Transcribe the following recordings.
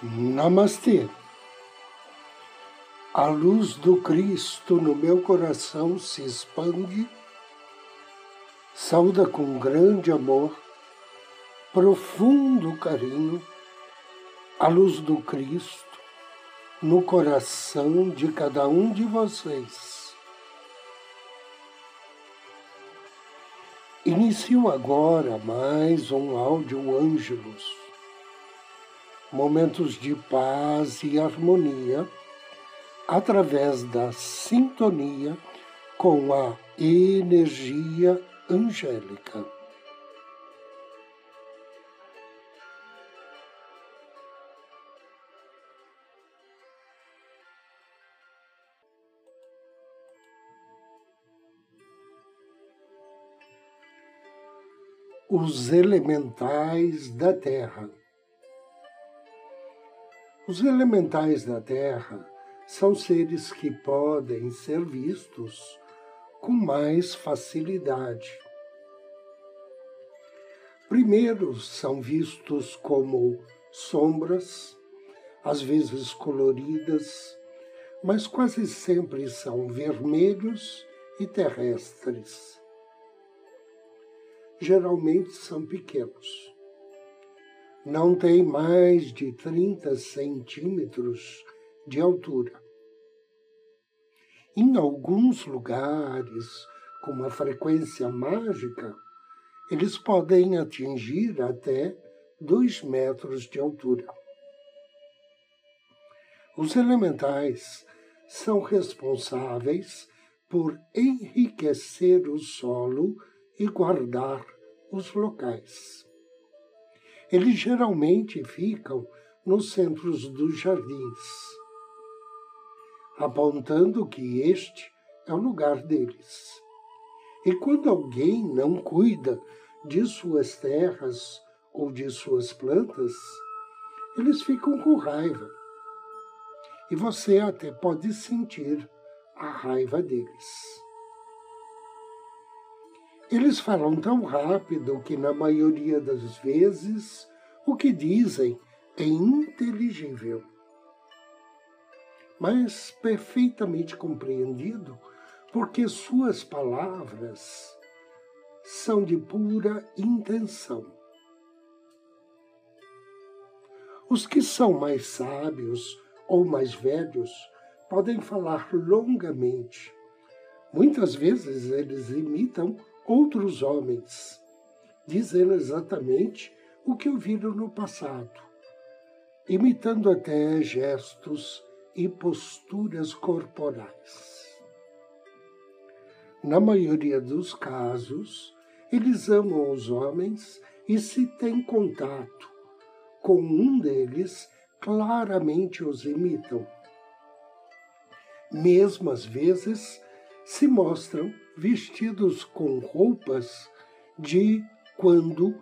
Namastê. A luz do Cristo no meu coração se expande, sauda com grande amor, profundo carinho, a luz do Cristo no coração de cada um de vocês. Inicio agora mais um áudio Ângelos momentos de paz e harmonia através da sintonia com a energia angélica. Os elementais da Terra. Os elementais da Terra são seres que podem ser vistos com mais facilidade. Primeiro, são vistos como sombras, às vezes coloridas, mas quase sempre são vermelhos e terrestres. Geralmente são pequenos não tem mais de 30 centímetros de altura. Em alguns lugares, com uma frequência mágica, eles podem atingir até 2 metros de altura. Os elementais são responsáveis por enriquecer o solo e guardar os locais. Eles geralmente ficam nos centros dos jardins, apontando que este é o lugar deles. E quando alguém não cuida de suas terras ou de suas plantas, eles ficam com raiva. E você até pode sentir a raiva deles. Eles falam tão rápido que, na maioria das vezes, o que dizem é inteligível. Mas perfeitamente compreendido, porque suas palavras são de pura intenção. Os que são mais sábios ou mais velhos podem falar longamente. Muitas vezes eles imitam outros homens, dizendo exatamente o que ouviram no passado, imitando até gestos e posturas corporais. Na maioria dos casos, eles amam os homens e se têm contato com um deles, claramente os imitam. Mesmo às vezes se mostram vestidos com roupas de quando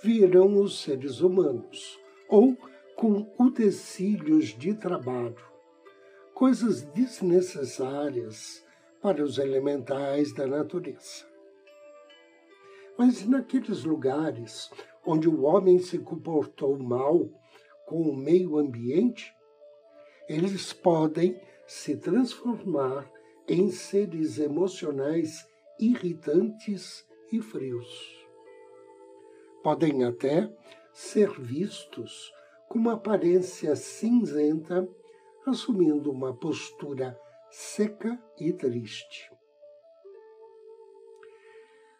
viram os seres humanos, ou com utensílios de trabalho, coisas desnecessárias para os elementais da natureza. Mas naqueles lugares onde o homem se comportou mal com o meio ambiente, eles podem se transformar em seres emocionais irritantes e frios. Podem até ser vistos com uma aparência cinzenta, assumindo uma postura seca e triste.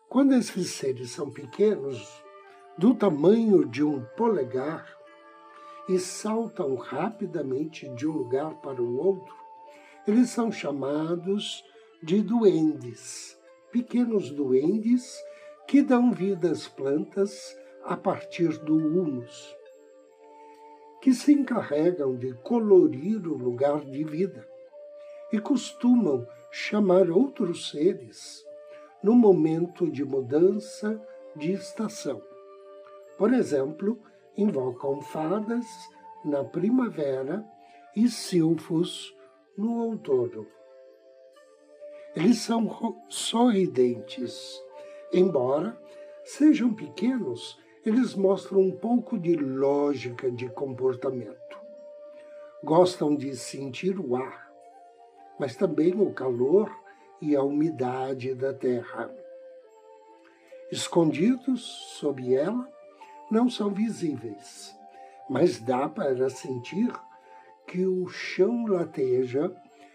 Quando esses seres são pequenos, do tamanho de um polegar, e saltam rapidamente de um lugar para o outro, eles são chamados de duendes, pequenos duendes que dão vida às plantas a partir do humus, que se encarregam de colorir o lugar de vida e costumam chamar outros seres no momento de mudança de estação. Por exemplo, invocam fadas na primavera e silfos no outono. Eles são sorridentes. Embora sejam pequenos, eles mostram um pouco de lógica de comportamento. gostam de sentir o ar, mas também o calor e a umidade da terra. Escondidos sob ela, não são visíveis, mas dá para sentir que o chão lateja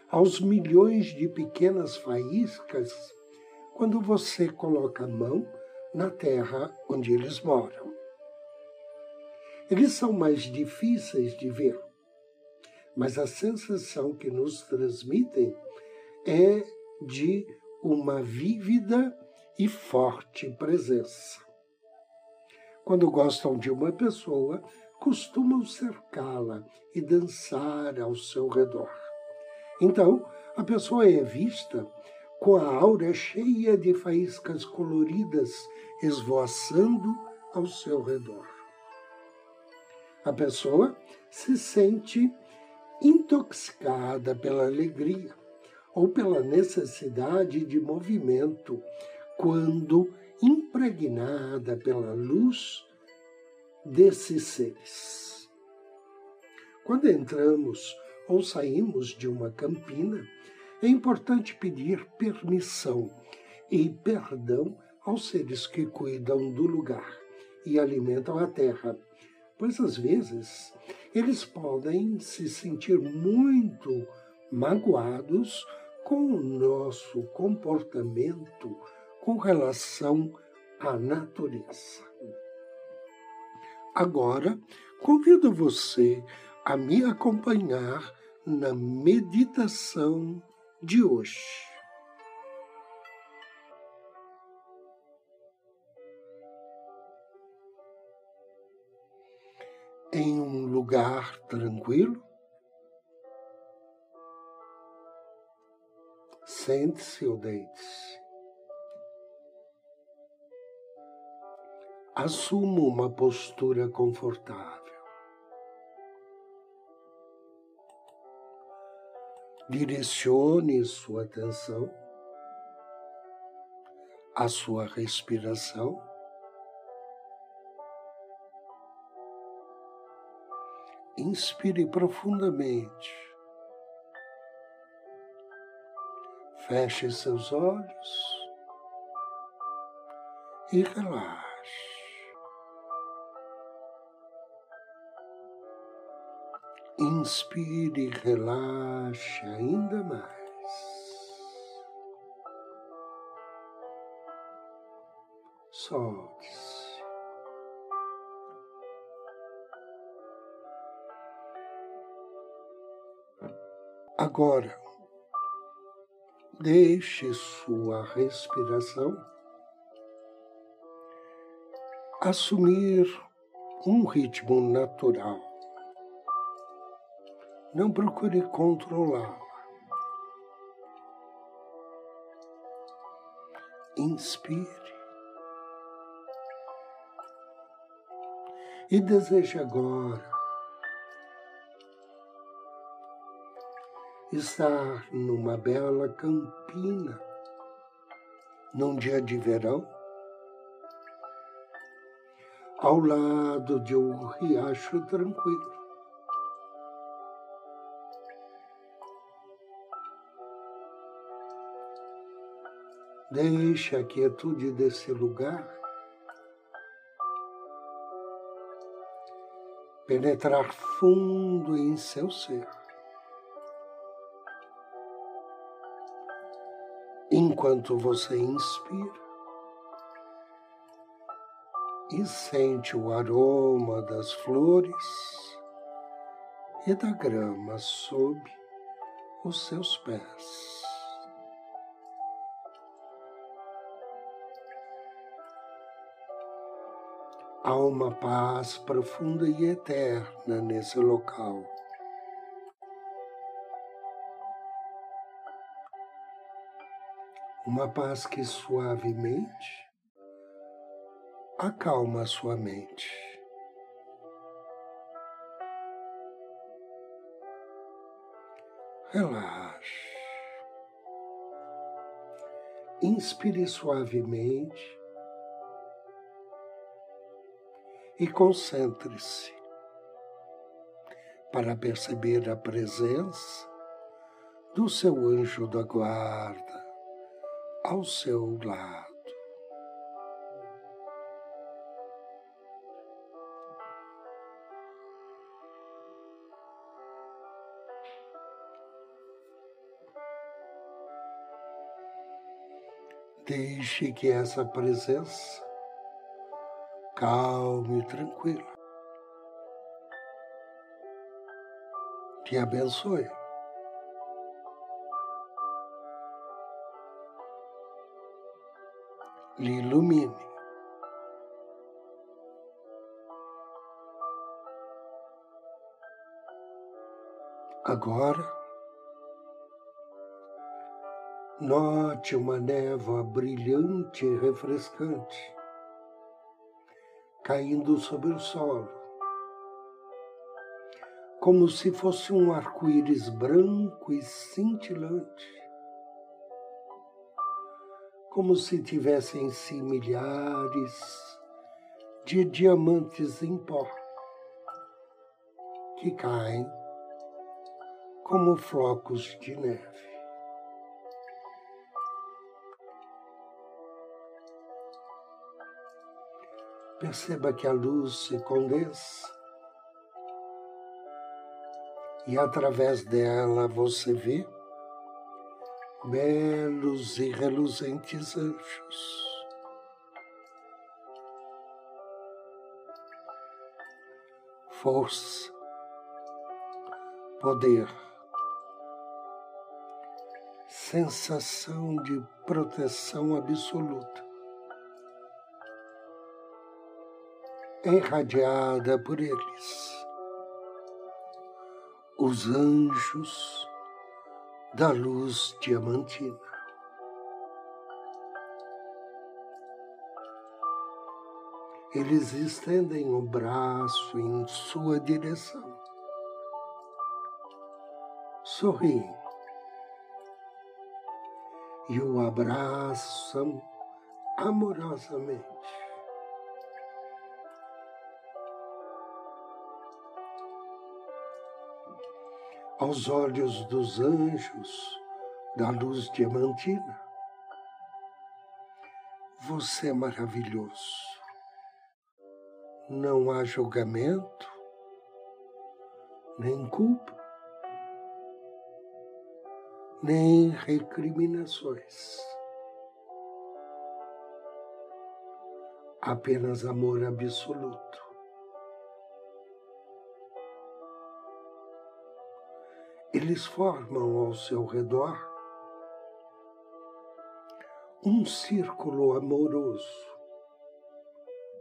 aos milhões de pequenas faíscas quando você coloca a mão na terra onde eles moram. Eles são mais difíceis de ver, mas a sensação que nos transmitem é de uma vívida e forte presença. Quando gostam de uma pessoa, costumam cercá-la e dançar ao seu redor. Então, a pessoa é vista com a aura cheia de faíscas coloridas esvoaçando ao seu redor. A pessoa se sente intoxicada pela alegria ou pela necessidade de movimento quando impregnada pela luz desses seres. Quando entramos ou saímos de uma campina, é importante pedir permissão e perdão aos seres que cuidam do lugar e alimentam a terra, pois às vezes eles podem se sentir muito magoados com o nosso comportamento com relação à natureza. Agora, convido você a me acompanhar na meditação de hoje. Em um lugar tranquilo, sente-se ou deite-se. Assuma uma postura confortável. Direcione sua atenção à sua respiração. Inspire profundamente. Feche seus olhos e relaxe. Inspire e relaxe ainda mais. Solte-se. Agora, deixe sua respiração assumir um ritmo natural. Não procure controlá-la. Inspire. E deseje agora estar numa bela campina, num dia de verão, ao lado de um riacho tranquilo. Deixe a quietude desse lugar penetrar fundo em seu ser. Enquanto você inspira e sente o aroma das flores e da grama sob os seus pés. Há uma paz profunda e eterna nesse local. Uma paz que suavemente acalma a sua mente. Relaxe. Inspire suavemente e concentre-se. para perceber a presença do seu anjo da guarda ao seu lado. Deixe que essa presença calma e tranquila te abençoe. Lhe ilumine. Agora, Note uma névoa brilhante e refrescante caindo sobre o solo, como se fosse um arco-íris branco e cintilante, como se tivessem em si milhares de diamantes em pó que caem como flocos de neve. Perceba que a luz se condensa e através dela você vê belos e reluzentes anjos. Força, poder, sensação de proteção absoluta. Irradiada por eles. Os anjos da luz diamantina. Eles estendem o braço em sua direção. Sorriem e o abraçam amorosamente. Aos olhos dos anjos da luz diamantina. Você é maravilhoso. Não há julgamento, nem culpa, nem recriminações. Apenas amor absoluto. Eles formam ao seu redor um círculo amoroso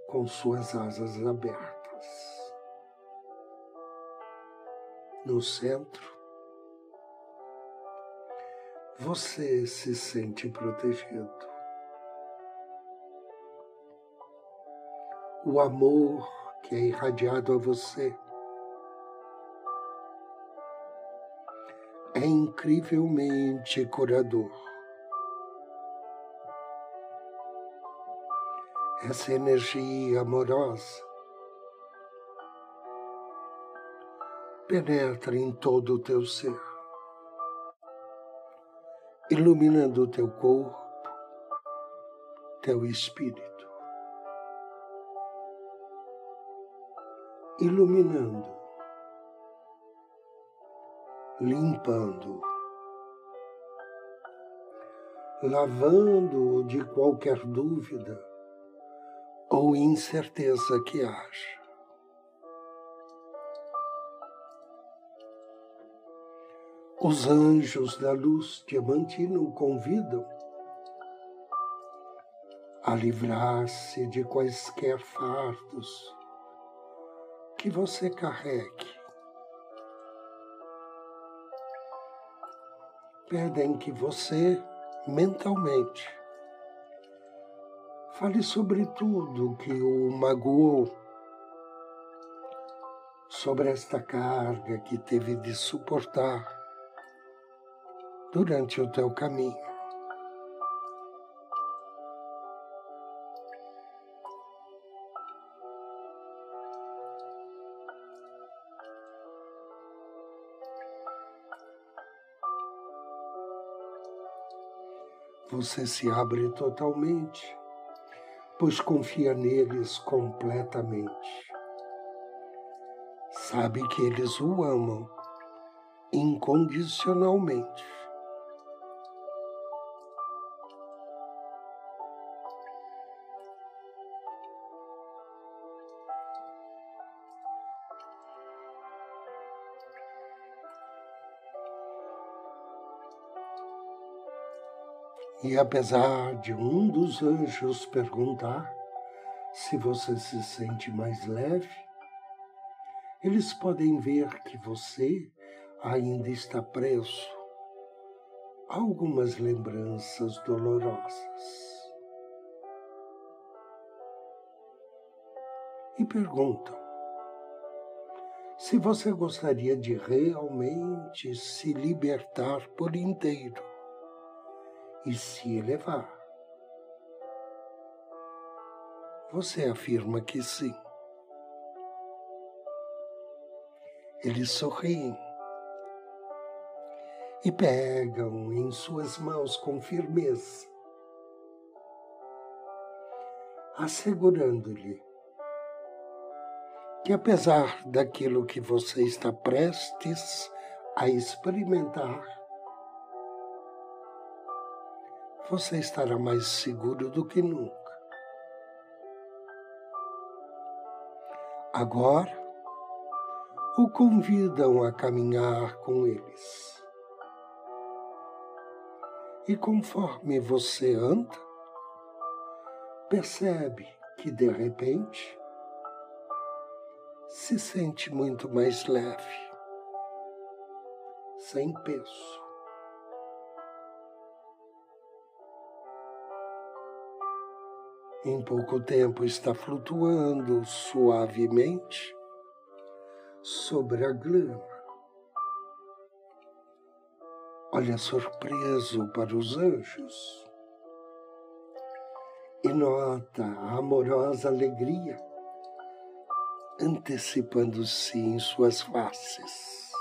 com suas asas abertas. No centro, você se sente protegido. O amor que é irradiado a você é incrivelmente curador. Essa energia amorosa penetra em todo o teu ser, iluminando o teu corpo, teu espírito, iluminando limpando, lavando de qualquer dúvida ou incerteza que haja. Os anjos da luz diamantina o convidam a livrar-se de quaisquer fardos que você carregue pedem que você, mentalmente, fale sobre tudo que o magoou, sobre esta carga que teve de suportar durante o teu caminho. Você se abre totalmente, pois confia neles completamente. Sabe que eles o amam incondicionalmente. E apesar de um dos anjos perguntar se você se sente mais leve, eles podem ver que você ainda está preso a algumas lembranças dolorosas. E perguntam se você gostaria de realmente se libertar por inteiro e se elevar. Você afirma que sim. Eles sorriem e pegam em suas mãos com firmeza, assegurando-lhe que, apesar daquilo que você está prestes a experimentar, você estará mais seguro do que nunca. Agora, o convidam a caminhar com eles. E conforme você anda, percebe que de repente se sente muito mais leve, sem peso. Em pouco tempo está flutuando suavemente sobre a grama. Olha surpreso para os anjos e nota a amorosa alegria antecipando-se em suas faces.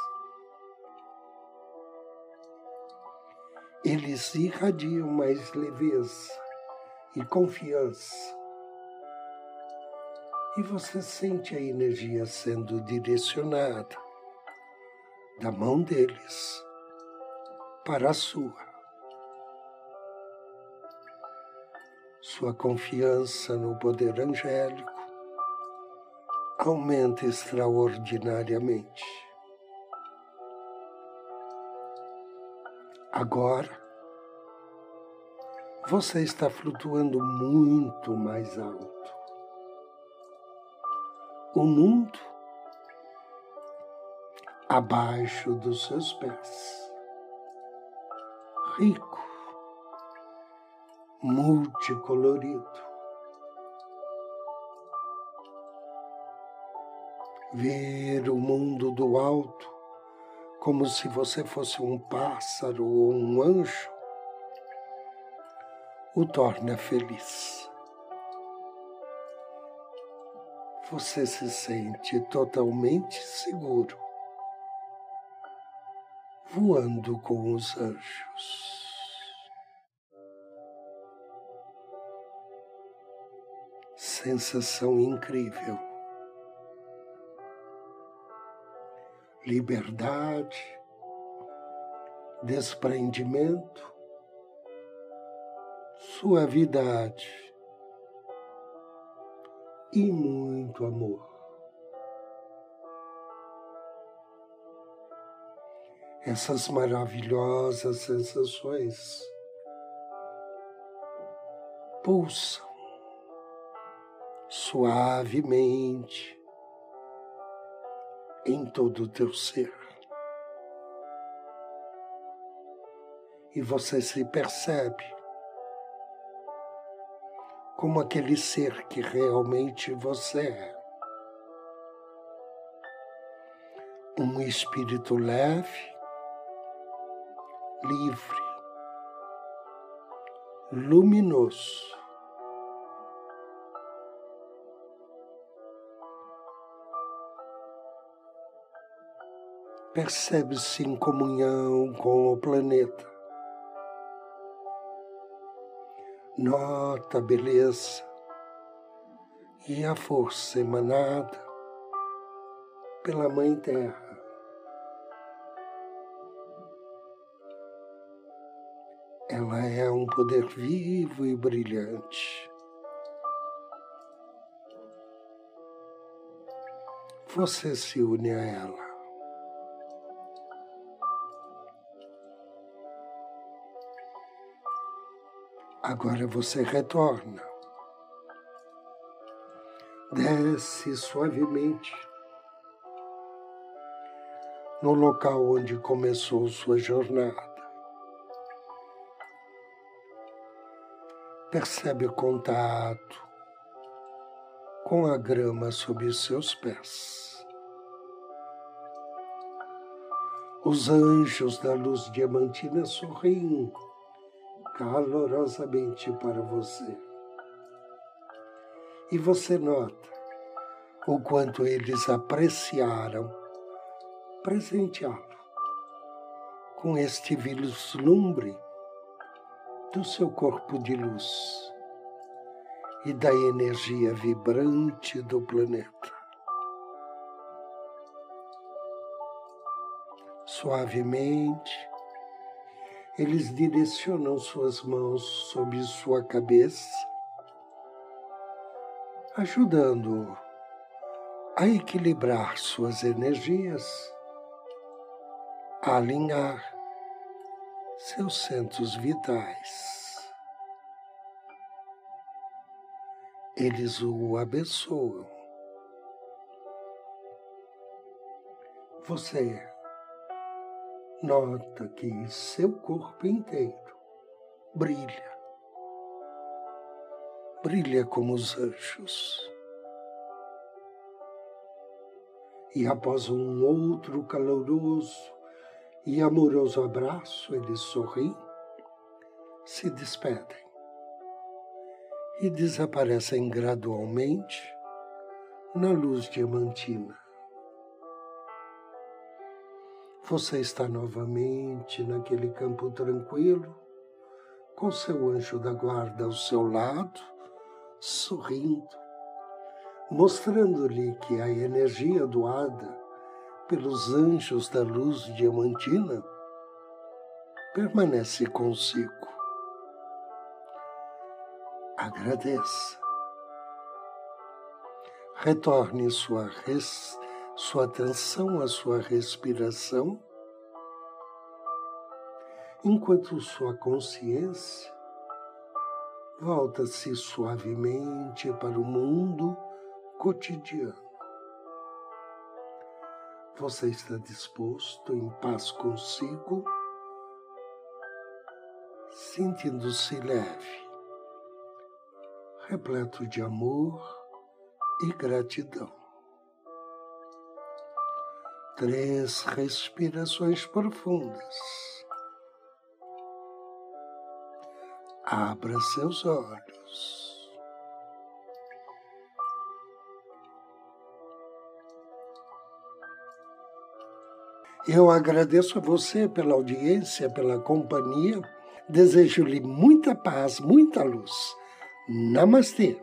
Eles irradiam mais leveza e confiança. E você sente a energia sendo direcionada da mão deles para a sua. Sua confiança no poder angélico aumenta extraordinariamente. Agora, você está flutuando muito mais alto. O mundo abaixo dos seus pés, rico, multicolorido. Ver o mundo do alto como se você fosse um pássaro ou um anjo o torna feliz. Você se sente totalmente seguro, voando com os anjos. Sensação incrível. Liberdade, desprendimento, suavidade e muito amor. Essas maravilhosas sensações pulsam suavemente em todo o teu ser. E você se percebe como aquele ser que realmente você é. Um espírito leve, livre, luminoso. Percebe-se em comunhão com o planeta Nota a beleza e a força emanada pela Mãe Terra. Ela é um poder vivo e brilhante. Você se une a ela. Agora você retorna. Desce suavemente no local onde começou sua jornada. percebe o contato com a grama sob os seus pés. Os anjos da luz diamantina sorriem calorosamente para você. E você nota o quanto eles apreciaram presenteá-lo com este vislumbre do seu corpo de luz e da energia vibrante do planeta. Suavemente, eles direcionam suas mãos sobre sua cabeça, ajudando-o a equilibrar suas energias, a alinhar seus centros vitais. Eles o abençoam. Você nota que seu corpo inteiro brilha, brilha como os anjos. E após um outro caloroso e amoroso abraço, eles sorriem, se despedem e desaparecem gradualmente na luz diamantina. Você está novamente naquele campo tranquilo, com seu anjo da guarda ao seu lado, sorrindo, mostrando-lhe que a energia doada pelos anjos da luz diamantina, permanece consigo. Agradeça. Retorne sua, res, sua atenção à sua respiração, enquanto sua consciência volta-se suavemente para o mundo cotidiano. Você está disposto, em paz consigo, sentindo-se leve, repleto de amor e gratidão. Três respirações profundas. Abra seus olhos. Eu agradeço a você pela audiência, pela companhia. Desejo-lhe muita paz, muita luz. Namastê.